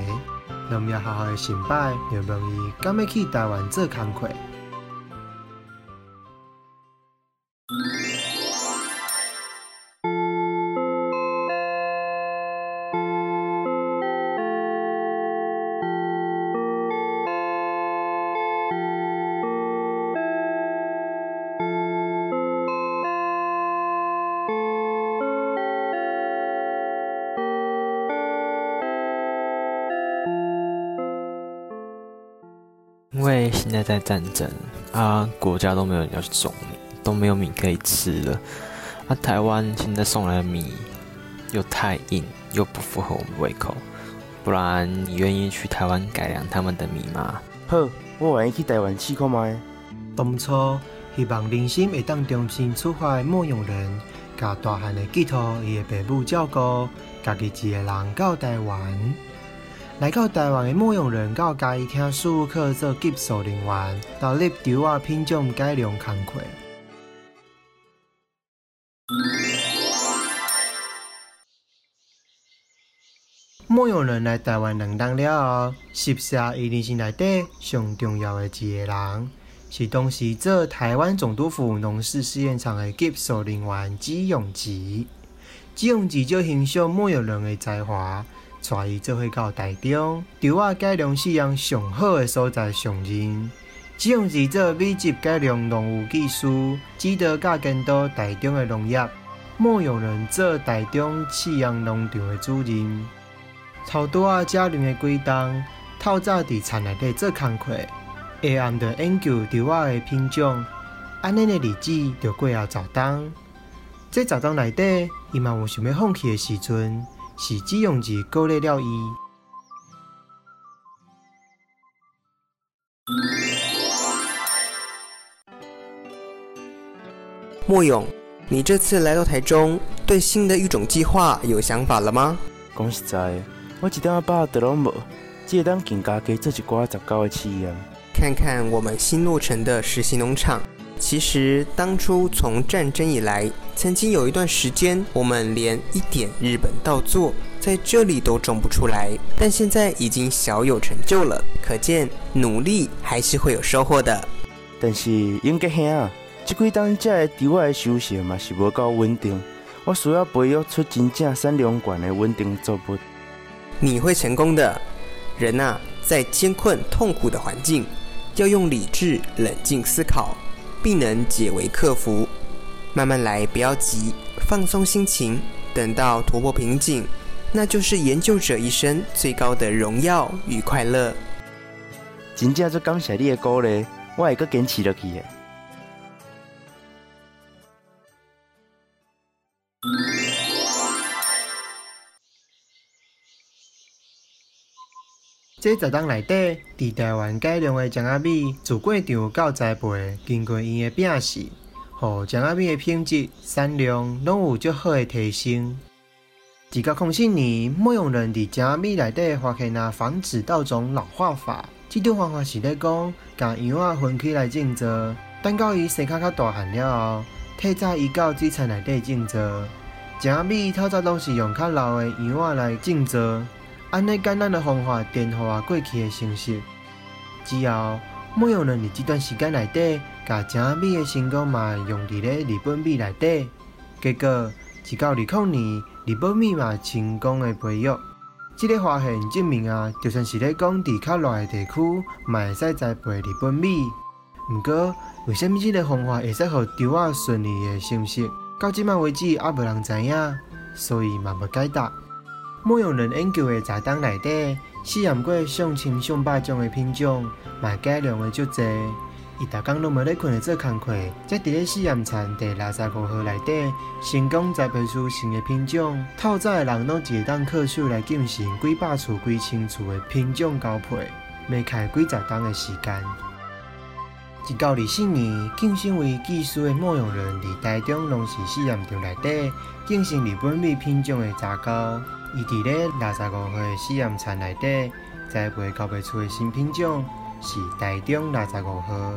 农业学校的成败就问伊敢要去台湾做工课。在在战争啊，国家都没有人要去种米，都没有米可以吃了。啊，台湾现在送来的米又太硬，又不符合我们胃口。不然，你愿意去台湾改良他们的米吗？好，我愿意去台湾试看卖。当初希望人心会当重新出发的莫用人，甲大汉的寄托伊的爸母照顾，家己一个人到台湾。来到台湾的牧羊人，到家己听事务课做技术人员，投入稻仔品种改良工课。牧羊人来台湾两年了后，实下伊人生内底上重要的一个人，是当时做台湾总督府农事试验场的技术人员纪永吉。纪永吉就欣赏牧羊人的才华。带伊做伙到台中，稻仔改良试验上好的所在上任，只用是做美籍改良农务技术，指导甲监督台中的农业。牧羊人做台中饲养农场的主人。超多啊，家人的归档，透早伫田内底做工课，下暗着研究稻仔的品种，安尼的日子就过啊十冬。这十冬内底，伊嘛有想要放弃的时阵，是只用字鼓励了伊。莫勇，你这次来到台中，对新的育种计划有想法了吗？讲实在，我一点仔把握都拢无，只会当更加加做一寡杂交的试验。看看我们新落成的实习农场，其实当初从战争以来，曾经有一段时间，我们连一点日本稻作在这里都种不出来，但现在已经小有成就了，可见努力还是会有收获的。但是应该兄，即几当这的稻仔的收成嘛是无够稳定，我需要培育出真正产量高的稳定作物。你会成功的，人呐、在艰困痛苦的环境，要用理智、冷静思考，并能解围克服。慢慢来，不要急，放松心情，等到突破瓶颈，那就是研究者一生最高的荣耀与快乐。真正做感谢你的鼓励，我会坚持落去。这十档内底，伫台湾改良的姜仔米自过场到栽培，经过伊的辨识，互姜仔米的品质、产量拢有较好的提升。一九零四年，牧羊人伫姜仔米内底发现了防止稻种老化法，这种方法是咧讲，将羊仔分开来种植，等到伊生较较大汉了后，提早移到水田内底种植。姜仔米透早拢是用较老的羊仔来种植。安尼简单的方法颠覆啊过去的形式。之后，牧羊人伫这段时间内底，甲正米的成功嘛用伫咧日本米内底。结果，一到二零年，日本米嘛成功的培育。这个发现证明啊，就算是咧讲伫较热的地区，嘛会使栽培日本米。毋过，为什么这个方法会使互稻仔顺利的成熟？到即卖为止，也无人知影，所以嘛无解答。牧羊人研究的杂档内底，试验过上千上百种的品种，嘛改良的足济。伊逐工拢无咧困咧做工课，才伫咧试验田第六十五号内底，成功栽培出新的品种。透早的人拢会当靠手来进行几百厝、几千厝的品种交配，未开几十冬的时间。一九二四年，晋升为技师的牧羊人伫台中农事试验场内底进行日本米品种的杂交。伊伫咧六十五岁试验田内底栽培交配出的新品种是台中六十五号。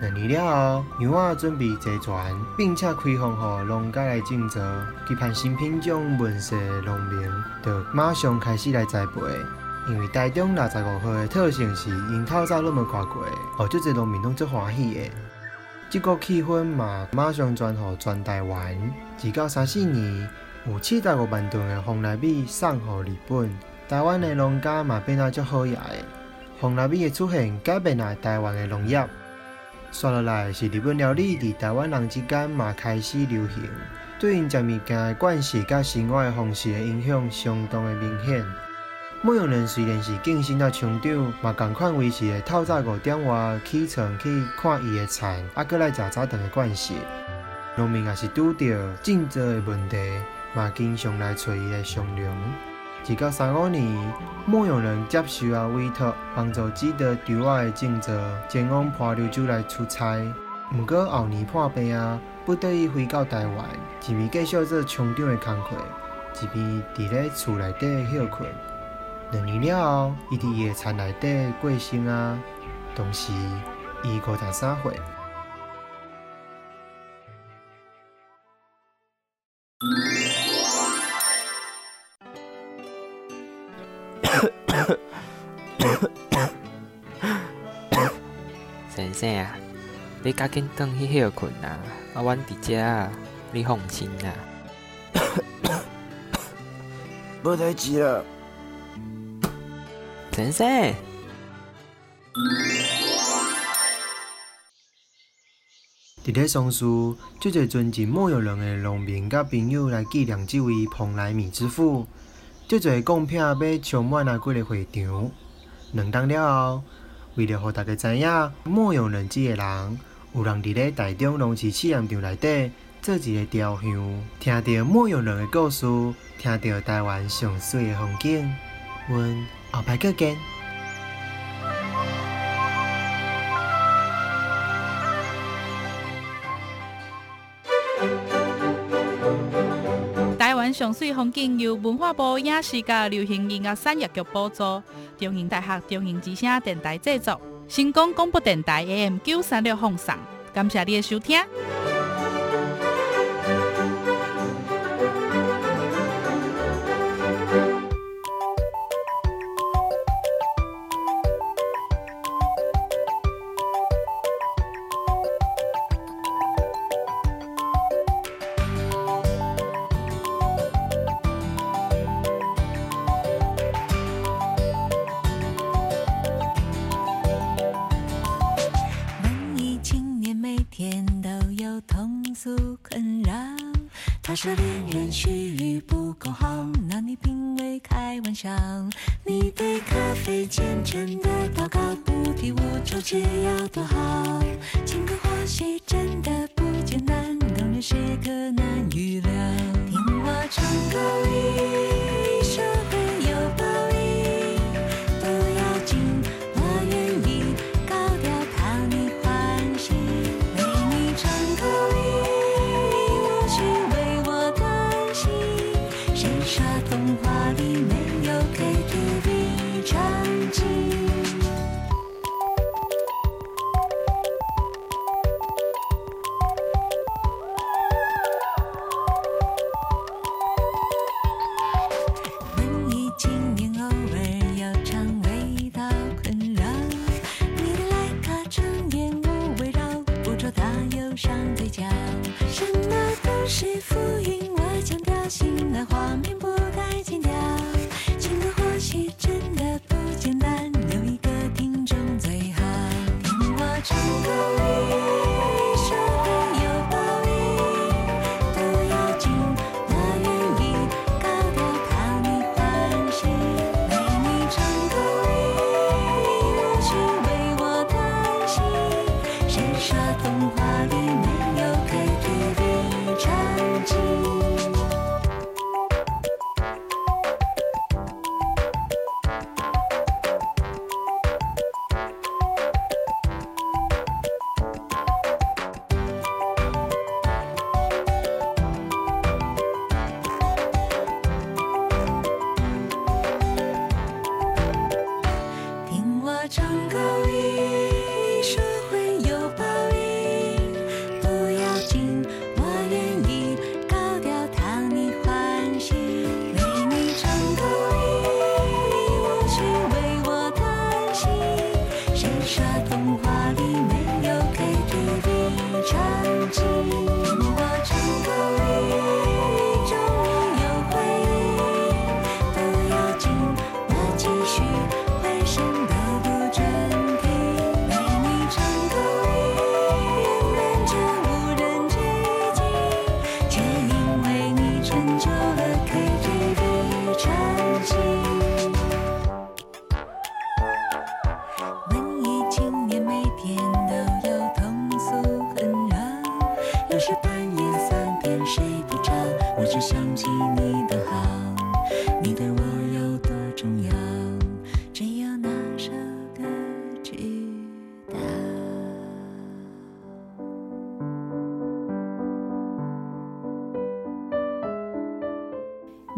两年了后，羊仔准备坐船，并且开放予农家来种植。期盼新品种问世的农民，就马上开始来栽培。因为台中六十五号的特性是因透早拢无看过，哦，足侪农民拢足欢喜的。这个气氛嘛，马上传予全台湾。一九三四年。有七十五万吨的红糯米送予日本，台湾的农家嘛变得足好野的。红糯米的出现改变了台湾的农业。刷落来是日本料理伫台湾人之间嘛开始流行，对因食物件的惯习甲生活的方式的影响相当的明显。牧羊人虽然是晋升到厂长，嘛共款维持的透早五点外起床去看伊的田，啊，搁来食早顿的惯习。农民也是拄着种植的问题。嘛，经常来找伊来商量。一九三五年，牧羊人接受啊委托，帮助指导稻仔的种植，前往花柳州来出差。毋过后年破病啊，不得已回到台湾，一边继续做厂长的工作，一边伫咧厝内底休困。两年了后，伊伫伊的田内底过生啊，同时伊五十三岁。先生啊，你赶紧转去休困啊！啊，阮伫遮啊，你放心啊。无代志啦。先生，伫咧松树，足侪尊敬牧羊人的农民甲朋友来纪念这位蓬莱米之父。足侪贡品要充满啊几个会场。两当了后，为了让大家知影牧羊人这个人，有人伫咧台中农事试验场内底做一个雕像，听到牧羊人的故事，听着台湾上水的风景。阮后摆再见。上水风景由文化部影视甲流行音乐产业局补助，中营大学中营之声电台制作，成功广播电台 AM 九三六放送，感谢你的收听。他忧伤嘴角。什么都是浮云，我强调醒来画面不该剪掉。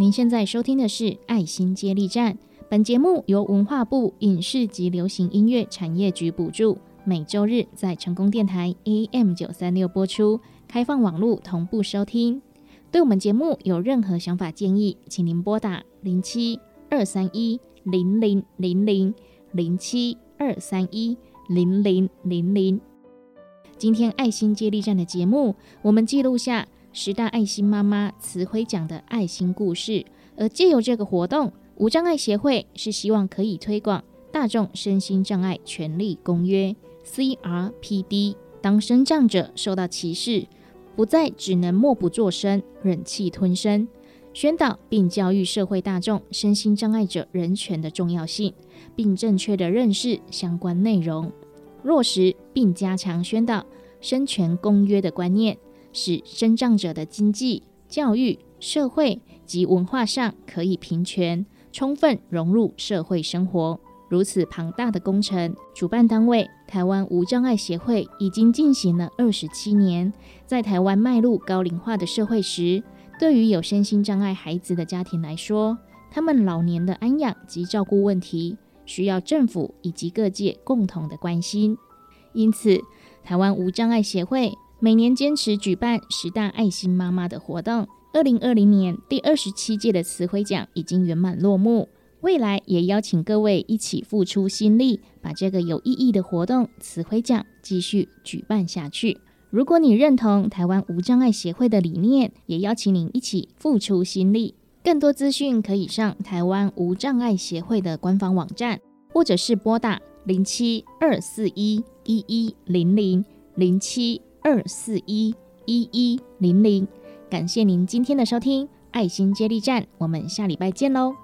您现在收听的是《爱心接力站》，本节目由文化部影视及流行音乐产业局补助，每周日在成功电台 AM 九三六播出，开放网络同步收听。对我们节目有任何想法建议，请您拨打零七二三一零零零零零七二三一零零零零。今天爱心接力站的节目，我们记录下十大爱心妈妈慈辉奖的爱心故事，而借由这个活动，无障碍协会是希望可以推广大众身心障碍权利公约 （CRPD），当身障者受到歧视，不再只能默不作声、忍气吞声，宣导并教育社会大众身心障碍者人权的重要性，并正确的认识相关内容，落实并加强宣导生权公约的观念，使身障者的经济、教育、社会及文化上可以平权，充分融入社会生活。如此庞大的工程，主办单位台湾无障碍协会已经进行了二十七年。在台湾迈入高龄化的社会时，对于有身心障碍孩子的家庭来说，他们老年的安养及照顾问题，需要政府以及各界共同的关心。因此，台湾无障碍协会每年坚持举办十大爱心妈妈的活动。二零二零年第二十七届的慈晖奖已经圆满落幕。未来也邀请各位一起付出心力，把这个有意义的活动——慈晖奖继续举办下去。如果你认同台湾无障碍协会的理念，也邀请您一起付出心力。更多资讯可以上台湾无障碍协会的官方网站，或者是拨打零七二四一一一零零零七二四一一一零零。感谢您今天的收听，爱心接力站，我们下礼拜见喽！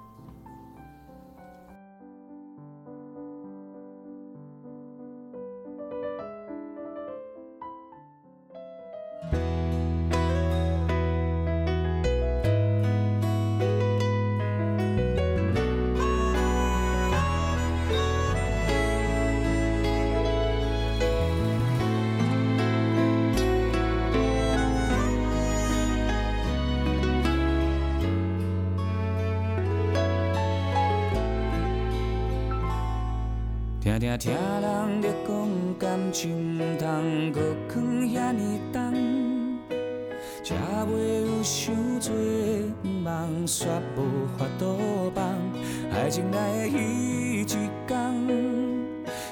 听听人咧讲感情，毋通搁藏遐尼重，才袂有伤多，毋茫煞无法度放。爱情来的迄一天，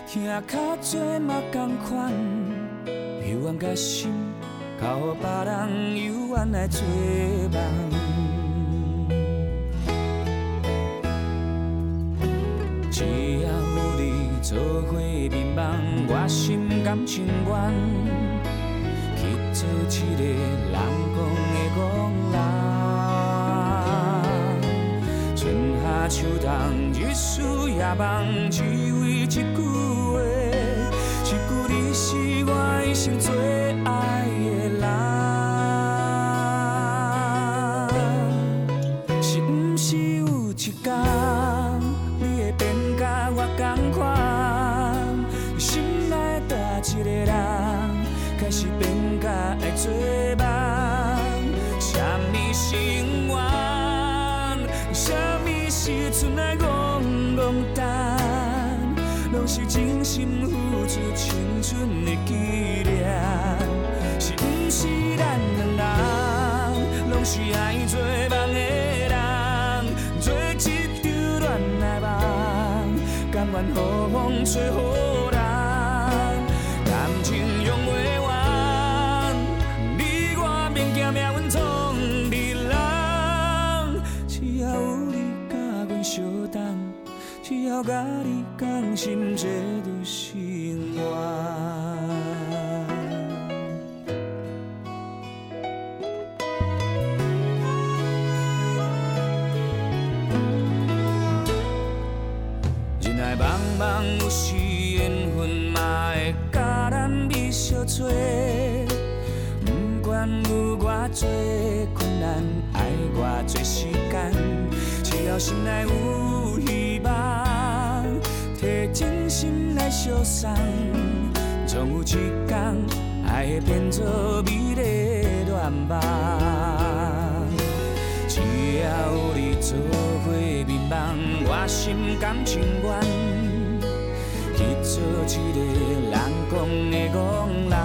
听较多嘛同款，幽怨甲心，交予别人幽怨来做梦。情愿去做一个人讲的憨人。春夏秋冬，日思夜梦，只为一句是真心付出青春的纪念。是毋是咱两人，拢是爱做梦的人，做一场恋爱梦，甘愿予风吹予只要甲你讲心，这就是我。人来茫茫，有时缘分嘛会甲咱美相做。不管有偌多困难，爱偌多时间，只要心内有相送，总有一天爱会变作美丽的愿望。只要有你做伙眠梦，我心甘情愿去做一个人讲的憨人。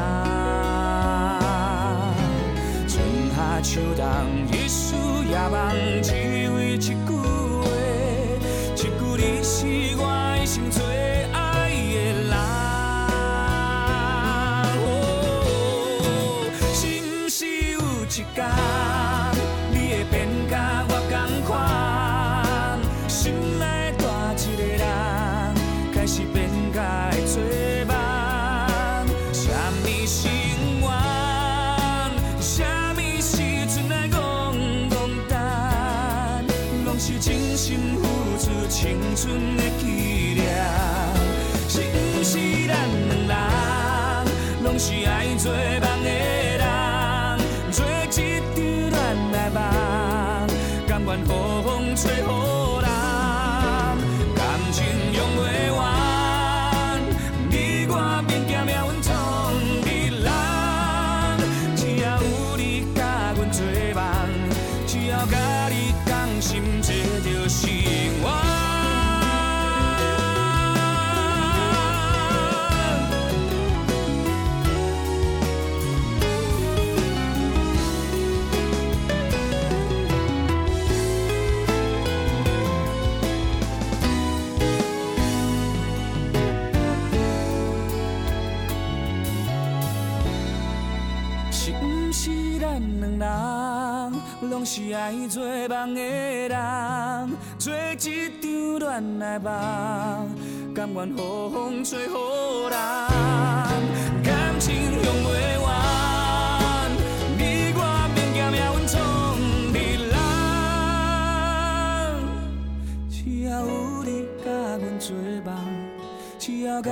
春夏秋冬，日思夜梦，she 爱做梦的人？做一场恋爱梦，甘愿雨风吹好人，感情用袂完，你我免惊命运创日人，只要有你甲阮做梦，只要甲